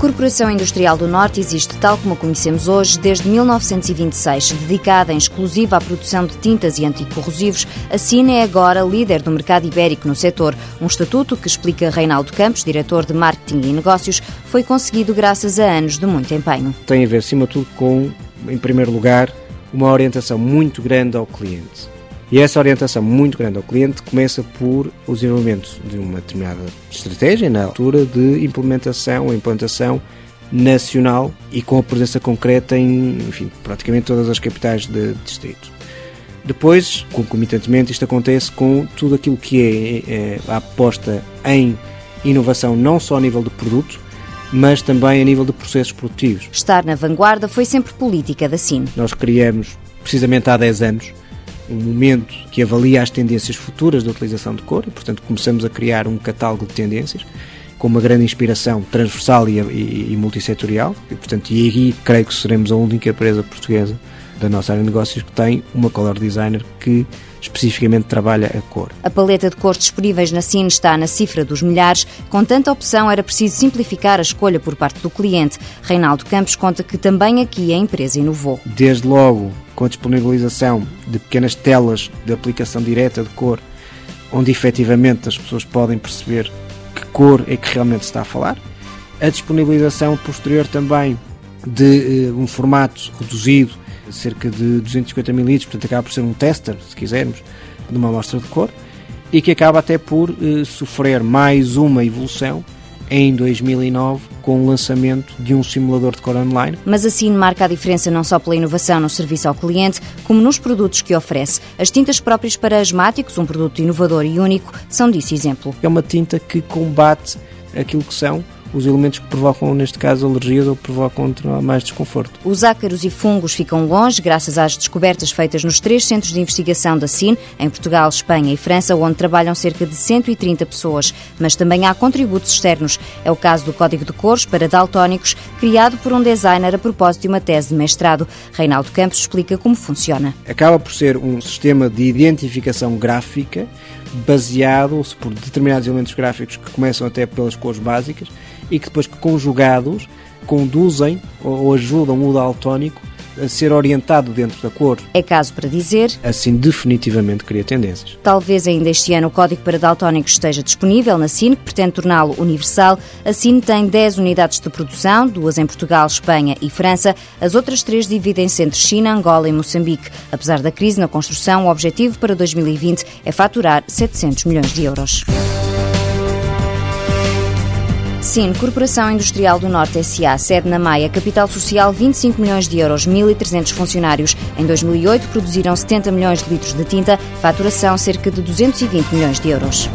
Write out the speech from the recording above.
Corporação Industrial do Norte existe tal como a conhecemos hoje desde 1926. Dedicada em exclusiva à produção de tintas e anticorrosivos, a Cine é agora líder do mercado ibérico no setor. Um estatuto que, explica Reinaldo Campos, diretor de Marketing e Negócios, foi conseguido graças a anos de muito empenho. Tem a ver, acima de tudo, com, em primeiro lugar, uma orientação muito grande ao cliente. E essa orientação muito grande ao cliente começa por o desenvolvimento de uma determinada estratégia na altura de implementação ou implantação nacional e com a presença concreta em enfim, praticamente todas as capitais de distrito. Depois, concomitantemente, isto acontece com tudo aquilo que é, é a aposta em inovação, não só a nível de produto, mas também a nível de processos produtivos. Estar na vanguarda foi sempre política da SIN. Nós criamos, precisamente há 10 anos, um momento que avalia as tendências futuras da utilização de cor e, portanto, começamos a criar um catálogo de tendências com uma grande inspiração transversal e, e, e multissetorial. E, portanto, e aí creio que seremos a única empresa portuguesa da nossa área de negócios que tem uma color designer que especificamente trabalha a cor. A paleta de cores disponíveis na Cine está na cifra dos milhares. Com tanta opção, era preciso simplificar a escolha por parte do cliente. Reinaldo Campos conta que também aqui a empresa inovou. Desde logo, com a disponibilização de pequenas telas de aplicação direta de cor, onde efetivamente as pessoas podem perceber que cor é que realmente se está a falar. A disponibilização posterior também de uh, um formato reduzido cerca de 250 ml, portanto acaba por ser um tester, se quisermos, de uma amostra de cor, e que acaba até por eh, sofrer mais uma evolução em 2009 com o lançamento de um simulador de cor online. Mas assim marca a diferença não só pela inovação no serviço ao cliente, como nos produtos que oferece. As tintas próprias para asmáticos, um produto inovador e único, são disso exemplo. É uma tinta que combate aquilo que são os elementos que provocam, neste caso, alergias ou provocam mais desconforto. Os ácaros e fungos ficam longe graças às descobertas feitas nos três centros de investigação da SIN, em Portugal, Espanha e França, onde trabalham cerca de 130 pessoas. Mas também há contributos externos. É o caso do Código de Cores para daltónicos, criado por um designer a propósito de uma tese de mestrado. Reinaldo Campos explica como funciona. Acaba por ser um sistema de identificação gráfica baseado por determinados elementos gráficos que começam até pelas cores básicas e que depois conjugados conduzem ou ajudam o daltónico a ser orientado dentro da cor. É caso para dizer. Assim, definitivamente cria tendências. Talvez ainda este ano o código para daltónicos esteja disponível na CIN, que pretende torná-lo universal. A CIN tem 10 unidades de produção, duas em Portugal, Espanha e França. As outras três dividem-se entre China, Angola e Moçambique. Apesar da crise na construção, o objetivo para 2020 é faturar 700 milhões de euros. Sim, Corporação Industrial do Norte SA, sede na Maia, capital social 25 milhões de euros, 1.300 funcionários. Em 2008 produziram 70 milhões de litros de tinta, faturação cerca de 220 milhões de euros.